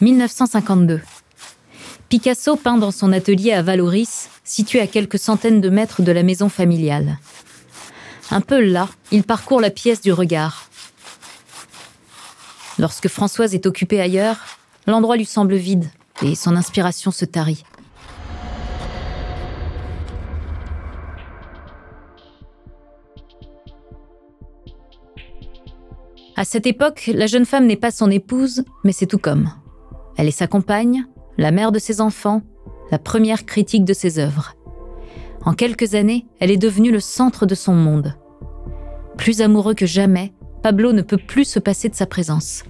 1952. Picasso peint dans son atelier à Valoris, situé à quelques centaines de mètres de la maison familiale. Un peu là, il parcourt la pièce du regard. Lorsque Françoise est occupée ailleurs, l'endroit lui semble vide et son inspiration se tarit. À cette époque, la jeune femme n'est pas son épouse, mais c'est tout comme. Elle est sa compagne, la mère de ses enfants, la première critique de ses œuvres. En quelques années, elle est devenue le centre de son monde. Plus amoureux que jamais, Pablo ne peut plus se passer de sa présence.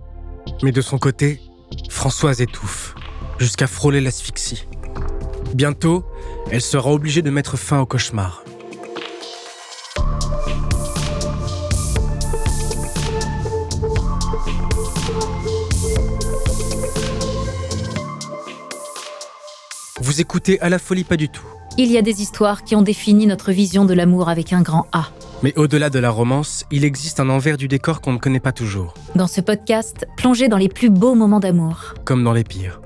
Mais de son côté, Françoise étouffe, jusqu'à frôler l'asphyxie. Bientôt, elle sera obligée de mettre fin au cauchemar. Vous écoutez à la folie pas du tout. Il y a des histoires qui ont défini notre vision de l'amour avec un grand A. Mais au-delà de la romance, il existe un envers du décor qu'on ne connaît pas toujours. Dans ce podcast, plongez dans les plus beaux moments d'amour. Comme dans les pires.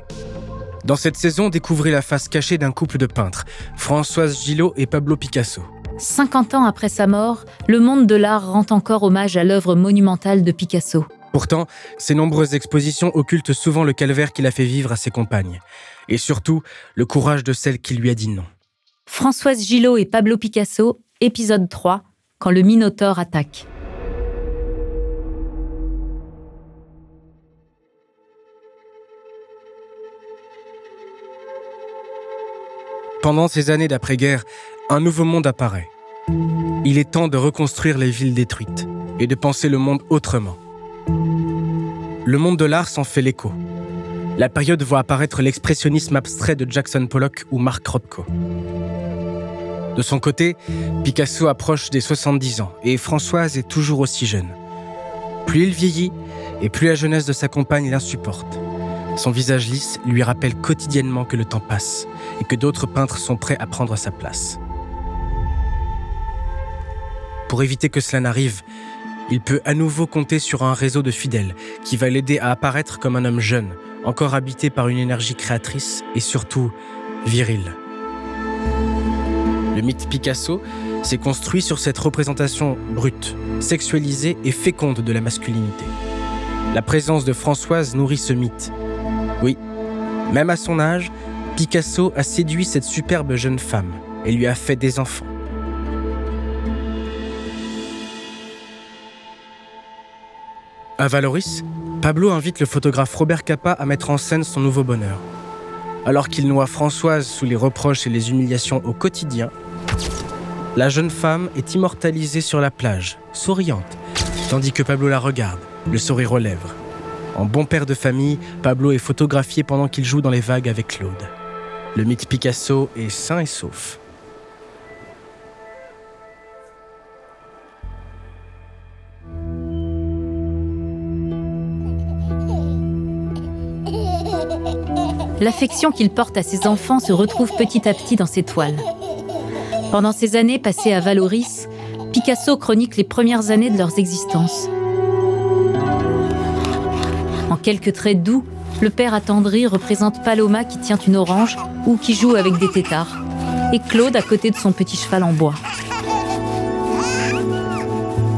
Dans cette saison, découvrez la face cachée d'un couple de peintres, Françoise Gillot et Pablo Picasso. 50 ans après sa mort, le monde de l'art rend encore hommage à l'œuvre monumentale de Picasso. Pourtant, ses nombreuses expositions occultent souvent le calvaire qu'il a fait vivre à ses compagnes, et surtout le courage de celle qui lui a dit non. Françoise Gillot et Pablo Picasso, épisode 3, quand le Minotaure attaque. Pendant ces années d'après-guerre, un nouveau monde apparaît. Il est temps de reconstruire les villes détruites et de penser le monde autrement. Le monde de l'art s'en fait l'écho. La période voit apparaître l'expressionnisme abstrait de Jackson Pollock ou Mark Rothko. De son côté, Picasso approche des 70 ans et Françoise est toujours aussi jeune. Plus il vieillit, et plus la jeunesse de sa compagne l'insupporte. Son visage lisse lui rappelle quotidiennement que le temps passe et que d'autres peintres sont prêts à prendre sa place. Pour éviter que cela n'arrive, il peut à nouveau compter sur un réseau de fidèles qui va l'aider à apparaître comme un homme jeune, encore habité par une énergie créatrice et surtout viril. Le mythe Picasso s'est construit sur cette représentation brute, sexualisée et féconde de la masculinité. La présence de Françoise nourrit ce mythe. Oui, même à son âge, Picasso a séduit cette superbe jeune femme et lui a fait des enfants. À Valoris, Pablo invite le photographe Robert Capa à mettre en scène son nouveau bonheur. Alors qu'il noie Françoise sous les reproches et les humiliations au quotidien, la jeune femme est immortalisée sur la plage, souriante, tandis que Pablo la regarde, le sourire aux lèvres. En bon père de famille, Pablo est photographié pendant qu'il joue dans les vagues avec Claude. Le mythe Picasso est sain et sauf. L'affection qu'il porte à ses enfants se retrouve petit à petit dans ses toiles. Pendant ces années passées à Valoris, Picasso chronique les premières années de leurs existences. En quelques traits doux, le père attendri représente Paloma qui tient une orange ou qui joue avec des têtards, et Claude à côté de son petit cheval en bois.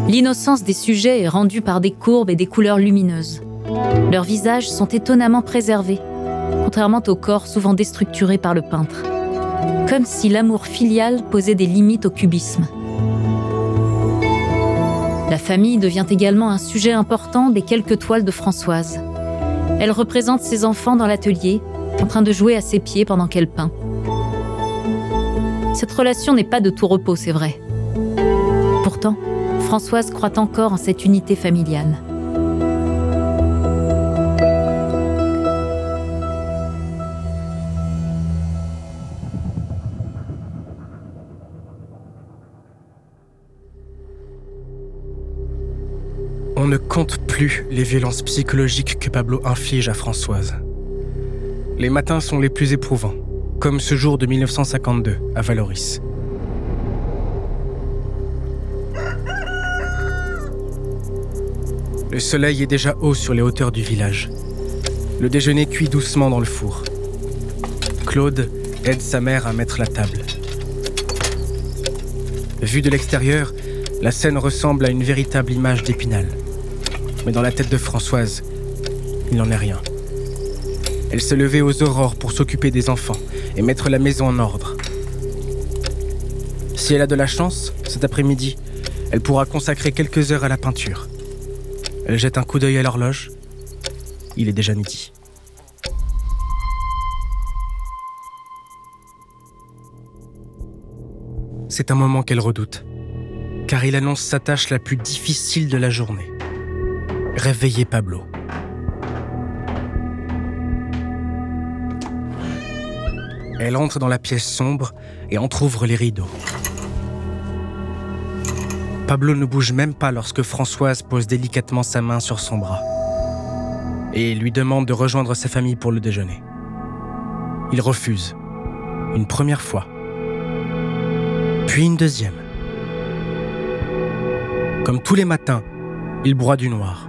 L'innocence des sujets est rendue par des courbes et des couleurs lumineuses. Leurs visages sont étonnamment préservés, contrairement au corps souvent déstructuré par le peintre. Comme si l'amour filial posait des limites au cubisme. La famille devient également un sujet important des quelques toiles de Françoise. Elle représente ses enfants dans l'atelier, en train de jouer à ses pieds pendant qu'elle peint. Cette relation n'est pas de tout repos, c'est vrai. Pourtant, Françoise croit encore en cette unité familiale. On ne compte plus les violences psychologiques que Pablo inflige à Françoise. Les matins sont les plus éprouvants, comme ce jour de 1952 à Valoris. Le soleil est déjà haut sur les hauteurs du village. Le déjeuner cuit doucement dans le four. Claude aide sa mère à mettre la table. Vue de l'extérieur, la scène ressemble à une véritable image d'épinal. Mais dans la tête de Françoise, il n'en est rien. Elle se levait aux aurores pour s'occuper des enfants et mettre la maison en ordre. Si elle a de la chance, cet après-midi, elle pourra consacrer quelques heures à la peinture. Elle jette un coup d'œil à l'horloge. Il est déjà midi. C'est un moment qu'elle redoute, car il annonce sa tâche la plus difficile de la journée. Réveiller Pablo. Elle entre dans la pièce sombre et entr'ouvre les rideaux. Pablo ne bouge même pas lorsque Françoise pose délicatement sa main sur son bras et lui demande de rejoindre sa famille pour le déjeuner. Il refuse, une première fois, puis une deuxième. Comme tous les matins, il broie du noir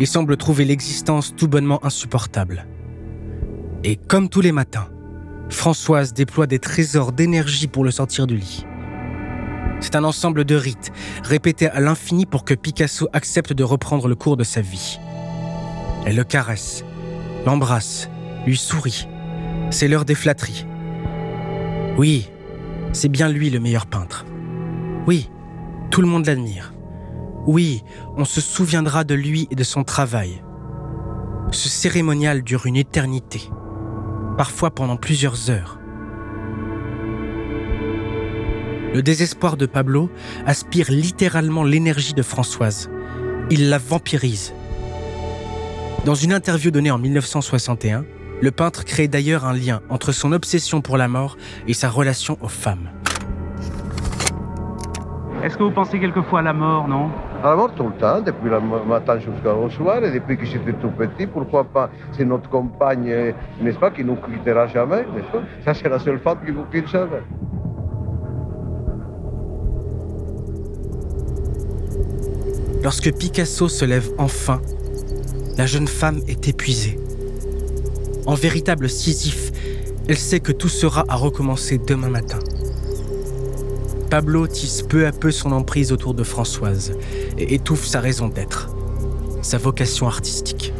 et semble trouver l'existence tout bonnement insupportable. Et comme tous les matins, Françoise déploie des trésors d'énergie pour le sortir du lit. C'est un ensemble de rites, répétés à l'infini pour que Picasso accepte de reprendre le cours de sa vie. Elle le caresse, l'embrasse, lui sourit. C'est l'heure des flatteries. Oui, c'est bien lui le meilleur peintre. Oui, tout le monde l'admire. Oui, on se souviendra de lui et de son travail. Ce cérémonial dure une éternité parfois pendant plusieurs heures. Le désespoir de Pablo aspire littéralement l'énergie de Françoise. Il la vampirise. Dans une interview donnée en 1961, le peintre crée d'ailleurs un lien entre son obsession pour la mort et sa relation aux femmes. Est-ce que vous pensez quelquefois à la mort, non? À la mort tout le temps, depuis le matin jusqu'au soir, et depuis que j'étais tout petit, pourquoi pas C'est notre compagne, n'est-ce pas, qui nous quittera jamais, n'est-ce pas Ça, c'est la seule femme qui vous quitte jamais. Lorsque Picasso se lève enfin, la jeune femme est épuisée. En véritable Sisyphe, elle sait que tout sera à recommencer demain matin. Pablo tisse peu à peu son emprise autour de Françoise et étouffe sa raison d'être, sa vocation artistique.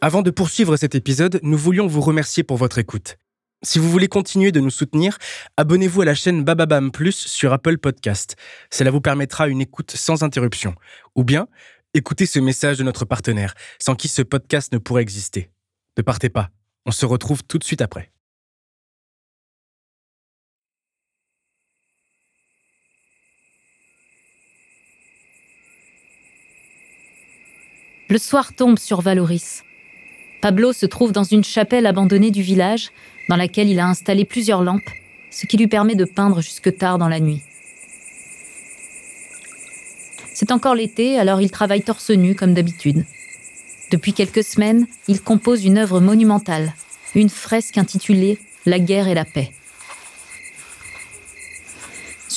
Avant de poursuivre cet épisode, nous voulions vous remercier pour votre écoute. Si vous voulez continuer de nous soutenir, abonnez-vous à la chaîne Bababam Plus sur Apple Podcast. Cela vous permettra une écoute sans interruption. Ou bien, écoutez ce message de notre partenaire, sans qui ce podcast ne pourrait exister. Ne partez pas, on se retrouve tout de suite après. Le soir tombe sur Valoris. Pablo se trouve dans une chapelle abandonnée du village, dans laquelle il a installé plusieurs lampes, ce qui lui permet de peindre jusque tard dans la nuit. C'est encore l'été, alors il travaille torse nu comme d'habitude. Depuis quelques semaines, il compose une œuvre monumentale, une fresque intitulée La guerre et la paix.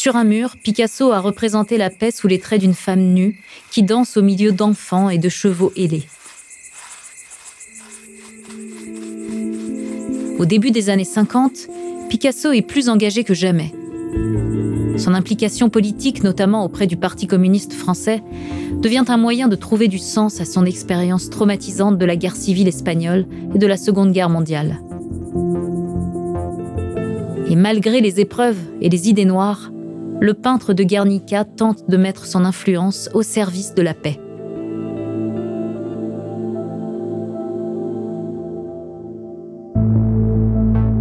Sur un mur, Picasso a représenté la paix sous les traits d'une femme nue qui danse au milieu d'enfants et de chevaux ailés. Au début des années 50, Picasso est plus engagé que jamais. Son implication politique, notamment auprès du Parti communiste français, devient un moyen de trouver du sens à son expérience traumatisante de la guerre civile espagnole et de la Seconde Guerre mondiale. Et malgré les épreuves et les idées noires, le peintre de Guernica tente de mettre son influence au service de la paix.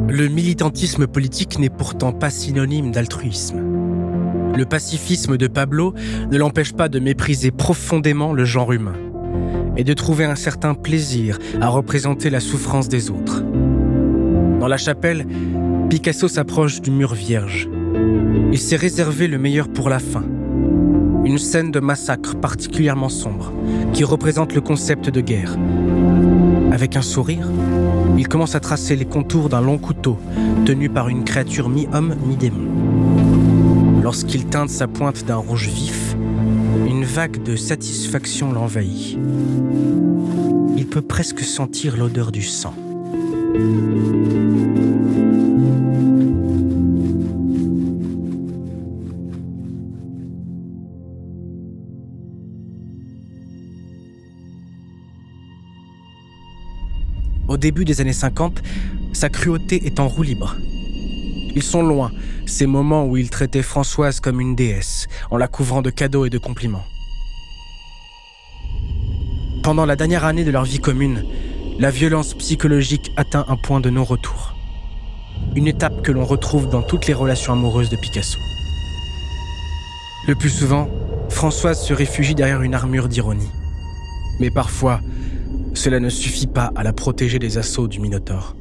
Le militantisme politique n'est pourtant pas synonyme d'altruisme. Le pacifisme de Pablo ne l'empêche pas de mépriser profondément le genre humain et de trouver un certain plaisir à représenter la souffrance des autres. Dans la chapelle, Picasso s'approche du mur vierge il s'est réservé le meilleur pour la fin. Une scène de massacre particulièrement sombre, qui représente le concept de guerre. Avec un sourire, il commence à tracer les contours d'un long couteau, tenu par une créature mi-homme, mi-démon. Lorsqu'il teinte sa pointe d'un rouge vif, une vague de satisfaction l'envahit. Il peut presque sentir l'odeur du sang. Début des années 50, sa cruauté est en roue libre. Ils sont loin, ces moments où il traitait Françoise comme une déesse, en la couvrant de cadeaux et de compliments. Pendant la dernière année de leur vie commune, la violence psychologique atteint un point de non-retour. Une étape que l'on retrouve dans toutes les relations amoureuses de Picasso. Le plus souvent, Françoise se réfugie derrière une armure d'ironie. Mais parfois, cela ne suffit pas à la protéger des assauts du Minotaure.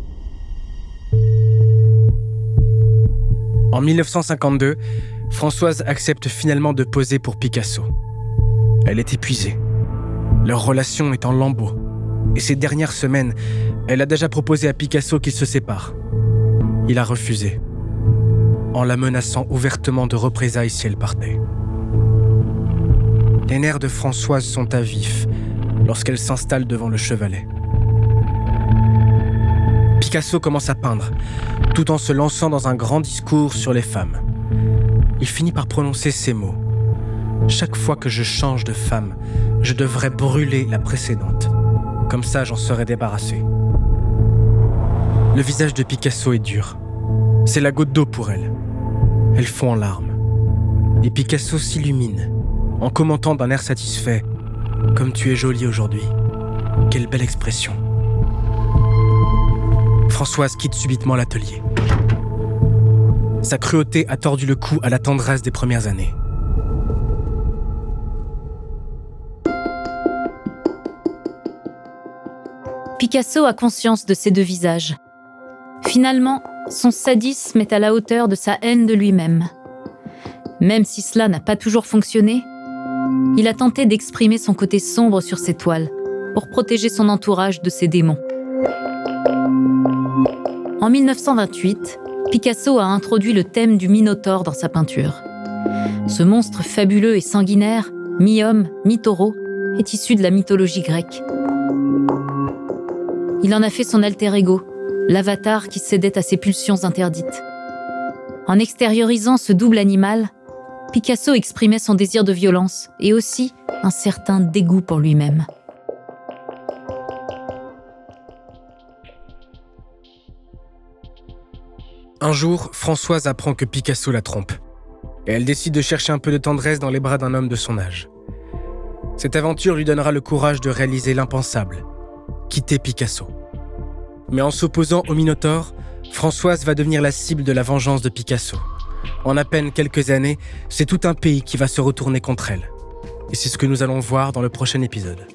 En 1952, Françoise accepte finalement de poser pour Picasso. Elle est épuisée. Leur relation est en lambeaux. Et ces dernières semaines, elle a déjà proposé à Picasso qu'ils se séparent. Il a refusé, en la menaçant ouvertement de représailles si elle partait. Les nerfs de Françoise sont à vif lorsqu'elle s'installe devant le chevalet. Picasso commence à peindre, tout en se lançant dans un grand discours sur les femmes. Il finit par prononcer ces mots. Chaque fois que je change de femme, je devrais brûler la précédente. Comme ça, j'en serais débarrassé. Le visage de Picasso est dur. C'est la goutte d'eau pour elle. Elle fond en larmes. Et Picasso s'illumine, en commentant d'un air satisfait Comme tu es jolie aujourd'hui. Quelle belle expression. Françoise quitte subitement l'atelier. Sa cruauté a tordu le cou à la tendresse des premières années. Picasso a conscience de ces deux visages. Finalement, son sadisme est à la hauteur de sa haine de lui-même. Même si cela n'a pas toujours fonctionné, il a tenté d'exprimer son côté sombre sur ses toiles pour protéger son entourage de ses démons. En 1928, Picasso a introduit le thème du Minotaure dans sa peinture. Ce monstre fabuleux et sanguinaire, mi-homme, mi-taureau, est issu de la mythologie grecque. Il en a fait son alter ego, l'avatar qui cédait à ses pulsions interdites. En extériorisant ce double animal, Picasso exprimait son désir de violence et aussi un certain dégoût pour lui-même. Un jour, Françoise apprend que Picasso la trompe. Et elle décide de chercher un peu de tendresse dans les bras d'un homme de son âge. Cette aventure lui donnera le courage de réaliser l'impensable, quitter Picasso. Mais en s'opposant au Minotaure, Françoise va devenir la cible de la vengeance de Picasso. En à peine quelques années, c'est tout un pays qui va se retourner contre elle. Et c'est ce que nous allons voir dans le prochain épisode.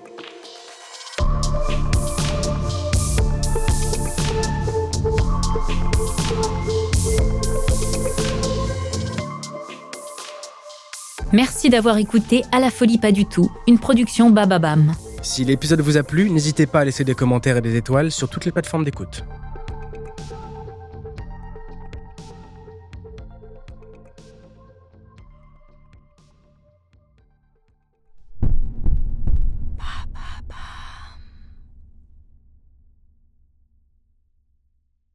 Merci d'avoir écouté À la folie pas du tout, une production Bababam. Si l'épisode vous a plu, n'hésitez pas à laisser des commentaires et des étoiles sur toutes les plateformes d'écoute.